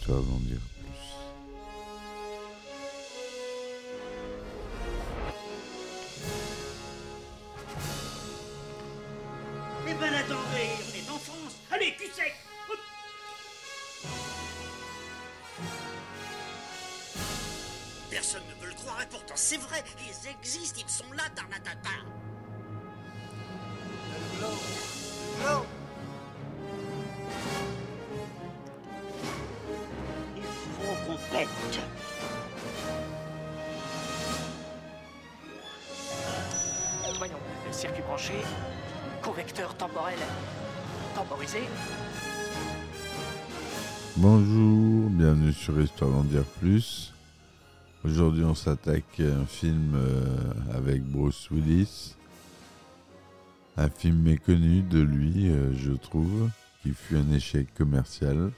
Histoire d'en dire circuit branché, correcteur temporel temporisé. Bonjour, bienvenue sur Histoire d'en dire plus. Aujourd'hui, on s'attaque à un film euh, avec Bruce Willis. Un film méconnu de lui, euh, je trouve, qui fut un échec commercial.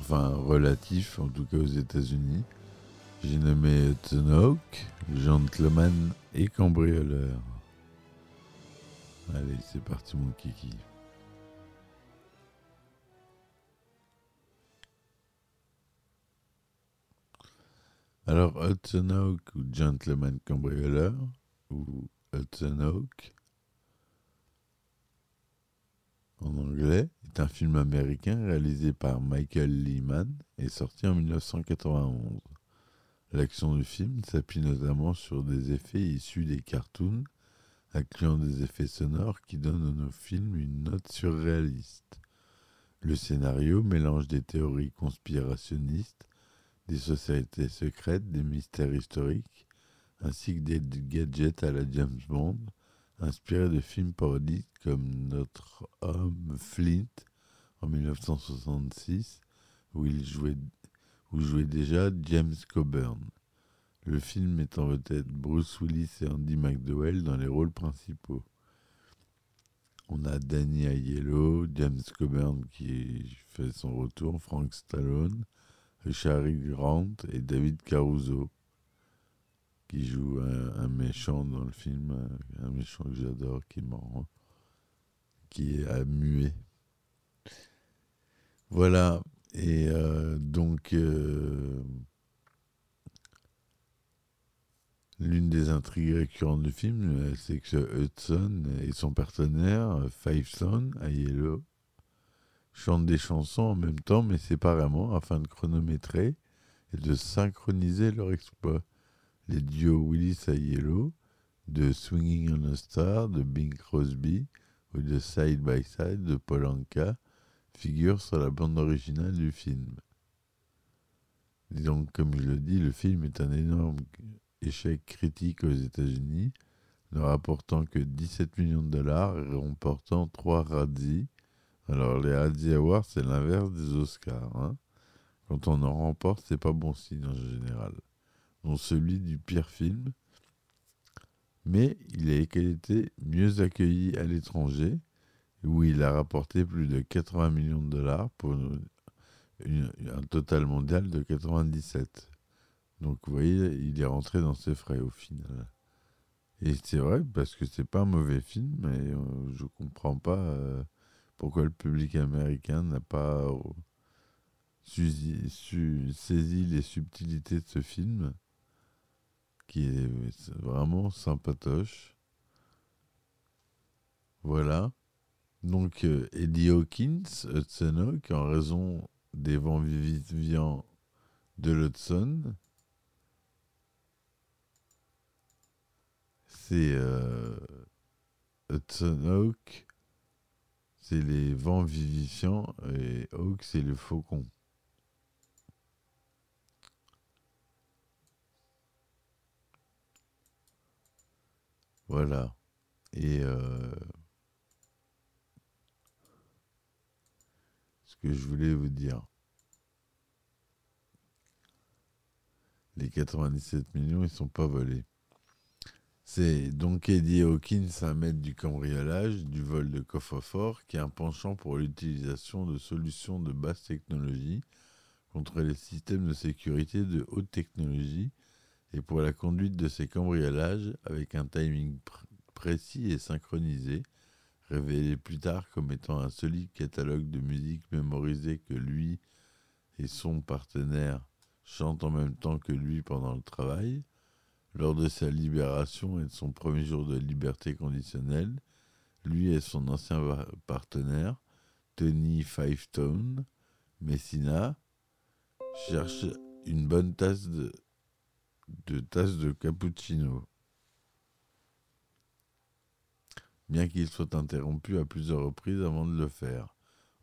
Enfin, relatif, en tout cas aux États-Unis. J'ai nommé Hawk, Gentleman et Cambrioleur. Allez, c'est parti, mon kiki. Alors, Hudson Hawk ou Gentleman Cambrioleur ou Hudson Hawk en anglais est un film américain réalisé par Michael Lehman et sorti en 1991. L'action du film s'appuie notamment sur des effets issus des cartoons, incluant des effets sonores qui donnent à nos films une note surréaliste. Le scénario mélange des théories conspirationnistes, des sociétés secrètes, des mystères historiques, ainsi que des gadgets à la James Bond, inspirés de films parodiques comme Notre homme Flint en 1966, où il jouait, où jouait déjà James Coburn. Le film met en vedette Bruce Willis et Andy McDowell dans les rôles principaux. On a Danny Aiello, James Coburn qui fait son retour, Frank Stallone, Richard Grant et David Caruso qui joue un, méchant dans le film, un, méchant que j'adore, qui est marrant, qui est à muet. Voilà, et euh, donc euh, l'une des intrigues récurrentes du film, euh, c'est que Hudson et son partenaire, Five Son, Aiello, chantent des chansons en même temps mais séparément afin de chronométrer et de synchroniser leur exploit. Les duos Willis Aiello, de Swinging on a Star de Bing Crosby ou de Side by Side de Paul Anka figurent sur la bande originale du film. Et donc, comme je le dis, le film est un énorme échec critique aux États-Unis, ne rapportant que 17 millions de dollars et remportant 3 Razzie. Alors, les Razzie Awards, c'est l'inverse des Oscars. hein. Quand on en remporte, c'est pas bon signe en général. Celui du pire film. Mais il a été mieux accueilli à l'étranger, où il a rapporté plus de 80 millions de dollars pour un total mondial de 97. Donc vous voyez, il est rentré dans ses frais au final. Et c'est vrai, parce que c'est pas un mauvais film, mais euh, je comprends pas euh, pourquoi le public américain n'a pas euh, saisi les subtilités de ce film, qui est vraiment sympatoche. Voilà. Donc, euh, Eddie Hawkins, Hudson Hawk, en raison des vents vivifiants de l'Hudson, c'est euh, Hudson Hawk, c'est les vents vivifiants et Hawk, c'est le faucon. Voilà. Et euh, ce que je voulais vous dire. Les 97 millions, ils sont pas volés. C'est donc Eddie Hawkins, un maître du cambriolage, du vol de coffre-fort, qui a un penchant pour l'utilisation de solutions de basse technologie contre les systèmes de sécurité de haute technologie et pour la conduite de ces cambriolages avec un timing pr- précis et synchronisé, révélé plus tard comme étant un solide catalogue de musique mémorisé que lui et son partenaire chantent en même temps que lui pendant le travail. Lors de sa libération et de son premier jour de liberté conditionnelle, lui et son ancien partenaire, Tony Fivetone Messina, cherchent une bonne tasse de, de tasse de cappuccino. Bien qu'il soit interrompu à plusieurs reprises avant de le faire.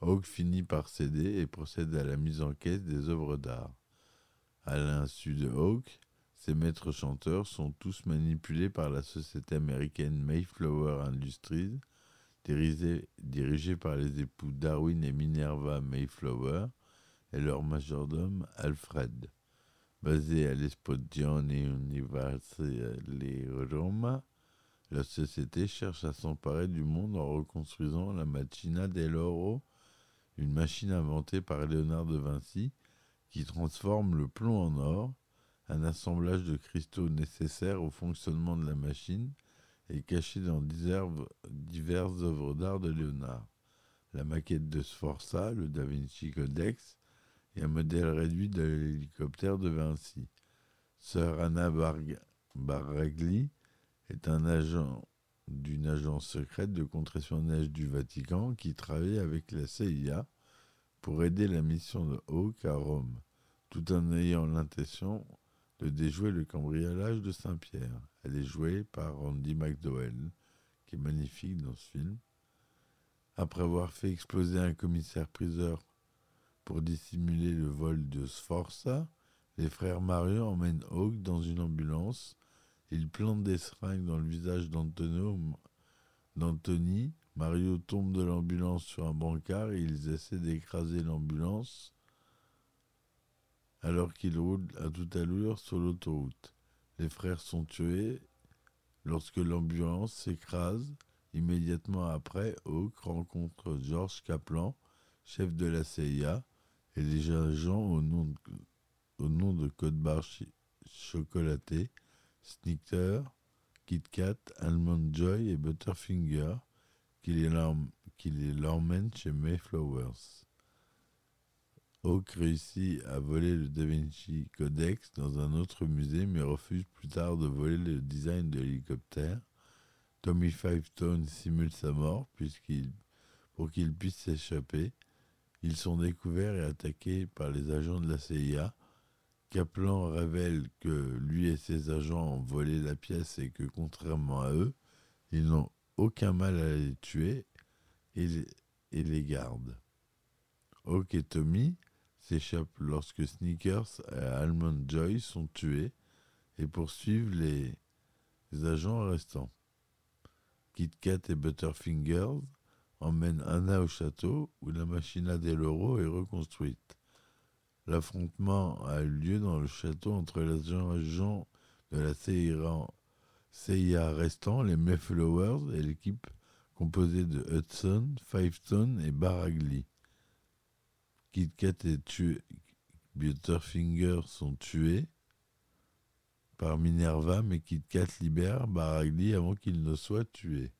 Hawk finit par céder et procède à la mise en caisse des œuvres d'art. À l'insu de Hawk, ces maîtres chanteurs sont tous manipulés par la société américaine Mayflower Industries, dirigée, par les époux Darwin et Minerva Mayflower et leur majordome Alfred. Basée à l'Espodione Universale Roma, la société cherche à s'emparer du monde en reconstruisant la Machina dell'Oro, une machine inventée par Léonard de Vinci qui transforme le plomb en or un assemblage de cristaux nécessaires au fonctionnement de la machine est caché dans diverses œuvres d'art de Léonard. La maquette de Sforza, le Da Vinci Codex, et un modèle réduit de l'hélicoptère de Vinci. Sir Anna Baragli est un agent d'une agence secrète de contre-espionnage du Vatican qui travaille avec la CIA pour aider la mission de Hawke à Rome, tout en ayant l'intention de déjouer le cambriolage de Saint-Pierre. Elle est jouée par Randy McDowell, qui est magnifique dans ce film. Après avoir fait exploser un commissaire-priseur pour dissimuler le vol de Sforza, les frères Mario emmènent Hawk dans une ambulance. Ils plantent des seringues dans le visage d'Anthony. Mario tombe de l'ambulance sur un brancard et ils essaient d'écraser l'ambulance alors qu'ils roulent à toute allure sur l'autoroute. Les frères sont tués lorsque l'ambulance s'écrase. Immédiatement après, Hawk rencontre George Kaplan, chef de la CIA, et les agents au nom de, code barre chocolaté, Snicker, Kit Kat, Almond Joy et Butterfinger, qui les l'emmènent chez Mayflowers. Hawk réussit à voler le Da Vinci Codex dans un autre musée, mais refuse plus tard de voler le design de l'hélicoptère. Tommy Fivetone simule sa mort pour qu'il puisse s'échapper. Ils sont découverts et attaqués par les agents de la CIA. Kaplan révèle que lui et ses agents ont volé la pièce et que, contrairement à eux, ils n'ont aucun mal à les tuer et les, gardent. Hawk et Tommy s'échappent lorsque Sneakers et Almond Joy sont tués et poursuivent les, agents restants. Kit Kat et Butterfingers emmènent Anna au château où la machina del Oro est reconstruite. L'affrontement a eu lieu dans le château entre les agents de la CIA, restants, les Mayflowers et l'équipe composée de Hudson, Fivetone et Baragli. Kit Kat et tué, Butterfinger sont tués par Minerva, mais Kit Kat libère Baragli avant qu'il ne soit tué.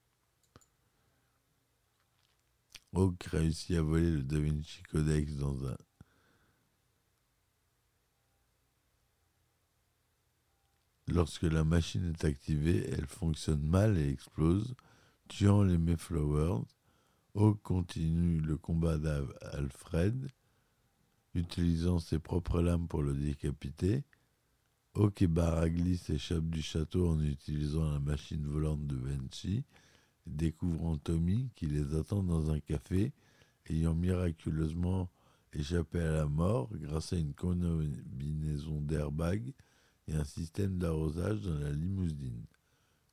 Hawk réussit à voler le Da Vinci Codex dans un Lorsque la machine est activée, elle fonctionne mal et explose, tuant les Mayflowers. Hawk continue le combat d'Alfred utilisant ses propres lames pour le décapiter. Hawk et Baragli s'échappent du château en utilisant la machine volante de Vinci, découvrant Tommy qui les attend dans un café, ayant miraculeusement échappé à la mort grâce à une combinaison d'airbag et un système d'arrosage dans la limousine.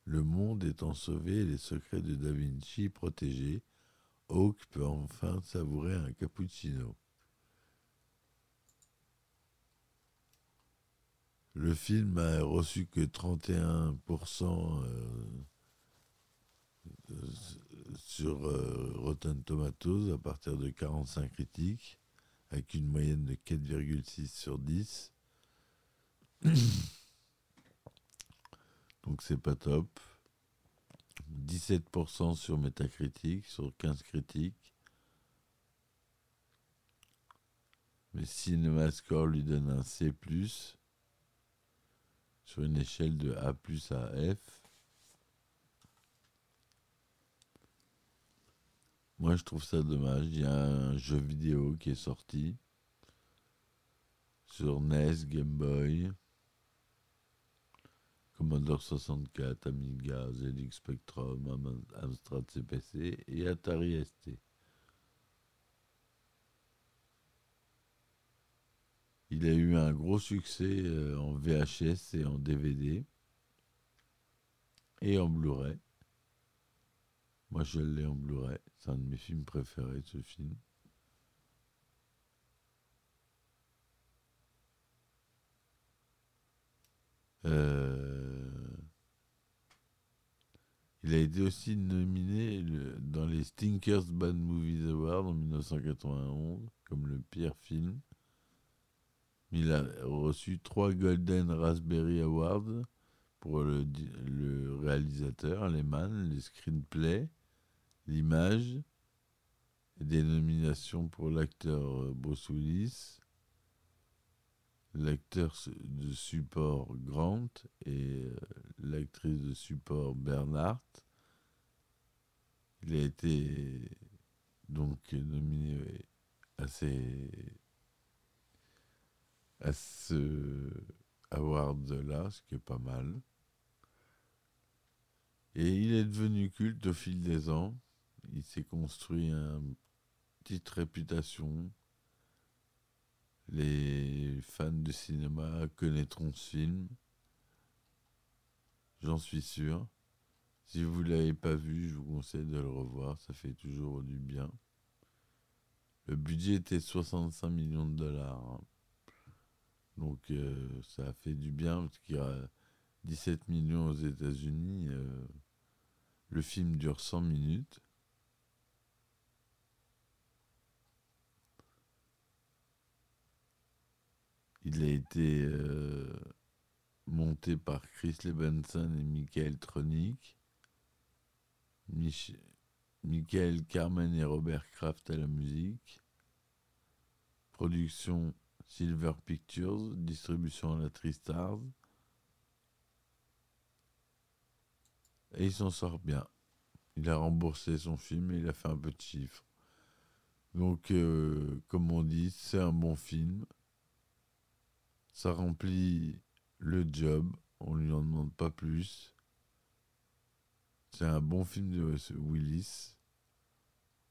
Le monde étant sauvé et les secrets de Da Vinci protégés, Hawk peut enfin savourer un cappuccino. Le film a reçu que 31% euh, sur euh, Rotten Tomatoes à partir de 45 critiques, avec une moyenne de 4,6 sur 10. Donc c'est pas top. 17% sur Metacritic, sur 15 critiques. Mais CinemaScore lui donne un C+, sur une échelle de A+, à F. Moi, je trouve ça dommage. Il y a un jeu vidéo qui est sorti sur NES, Game Boy, Commodore 64, Amiga, ZX Spectrum, Amstrad CPC et Atari ST. Il a eu un gros succès euh, en VHS et en DVD et en Blu-ray. Moi, je l'ai en Blu-ray. C'est un de mes films préférés, ce film. Euh, il a été aussi nominé dans les Stinkers Bad Movies Awards en 1991 comme le pire film. Il a reçu trois Golden Raspberry Awards pour le, le réalisateur, les man, les screenplays l'image, des nominations pour l'acteur euh, Bruce Willis, l'acteur de support Grant et euh, l'actrice de support Bernhardt. Il a été donc nominé à, à ce award-là, ce qui est pas mal. Et il est devenu culte au fil des ans il s'est construit une petite réputation. Les fans de cinéma connaîtront ce film. J'en suis sûr. Si vous ne l'avez pas vu, je vous conseille de le revoir. Ça fait toujours du bien. Le budget était 65 millions de dollars. Hein. Donc euh, ça a fait du bien parce qu'il y a 17 millions aux États-Unis. Euh, le film dure 100 minutes. Il a été euh, monté par Chris Lebenson et Michael Tronick. Michael Carmen et Robert Kraft à la musique. Production Silver Pictures. Distribution à la Tristars. Et il s'en sort bien. Il a remboursé son film et il a fait un peu de chiffres. Donc, euh, comme on dit, c'est un bon film. Ça remplit le job, on lui en demande pas plus. C'est un bon film de Willis,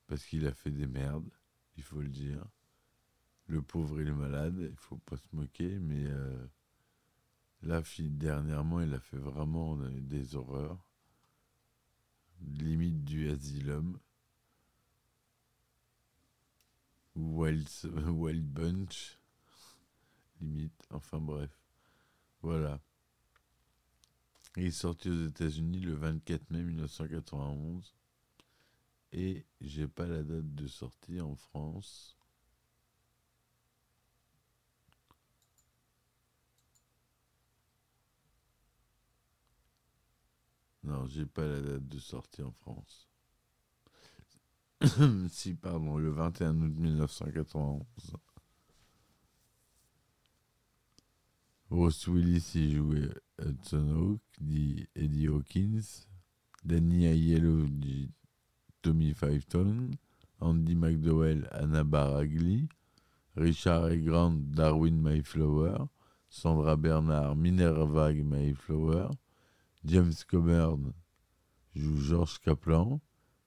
parce qu'il a fait des merdes, il faut le dire. Le pauvre il est malade, il faut pas se moquer, mais euh, là, dernièrement, il a fait vraiment des horreurs, limite du asylum. Wild, Wild Bunch Enfin bref. Voilà. Il est sorti aux États-Unis le 24 mai 1991. Et j'ai pas la date de sortie en France. Non, j'ai pas la date de sortie en France. si, pardon, le 21 août 1991. Bruce Willis y jouait Hudson Hawk, dit Eddie Hawkins. Danny Aiello dit Tommy Fiveton. Andy McDowell, Anna Baragli. Richard E. Grant, Darwin Mayflower. Sandra Bernard, Minerva Mayflower. James Coburn joue George Kaplan.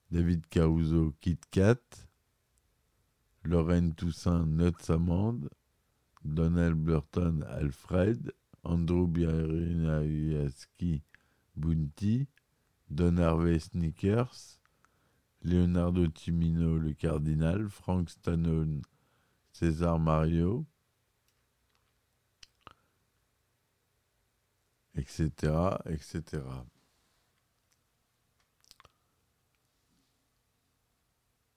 David Caruso, Kit Kat. Lorraine Toussaint, Nuts Amande. Donald Burton Alfred, Andrew Biarinayaski Bunty, Don Harvey Snickers, Leonardo Timino le cardinal, Frank Stallone César Mario, etc., etc.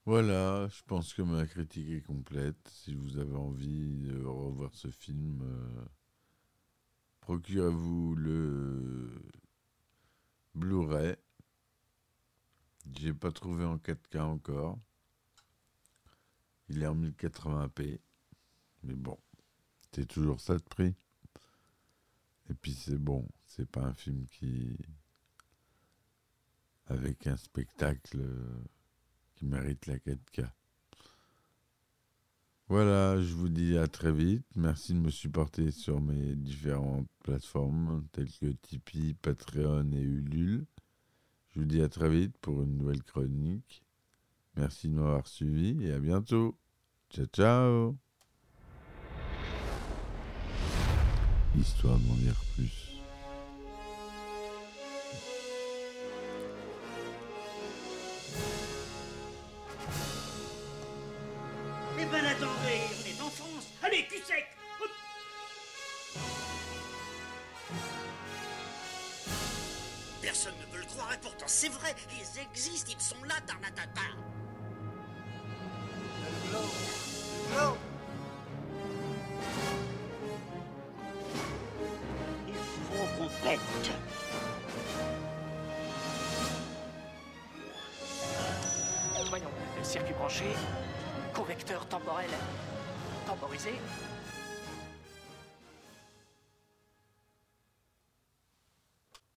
Voilà, je pense que ma critique est complète. Si vous avez envie de revoir ce film, euh, procurez-vous le Blu-ray. J'ai pas trouvé en 4K encore. Il est en 1080p. Mais bon, c'est toujours ça de prix. Et puis c'est bon, c'est pas un film qui. avec un spectacle qui mérite la 4K. Voilà, je vous dis à très vite. Merci de me supporter sur mes différentes plateformes telles que Tipeee, Patreon et Ulule. Je vous dis à très vite pour une nouvelle chronique. Merci de m'avoir suivi et à bientôt. Ciao ciao Histoire d'en dire plus. Personne ne veut le croire et pourtant c'est vrai, ils existent, ils sont là, Tarnatata. Il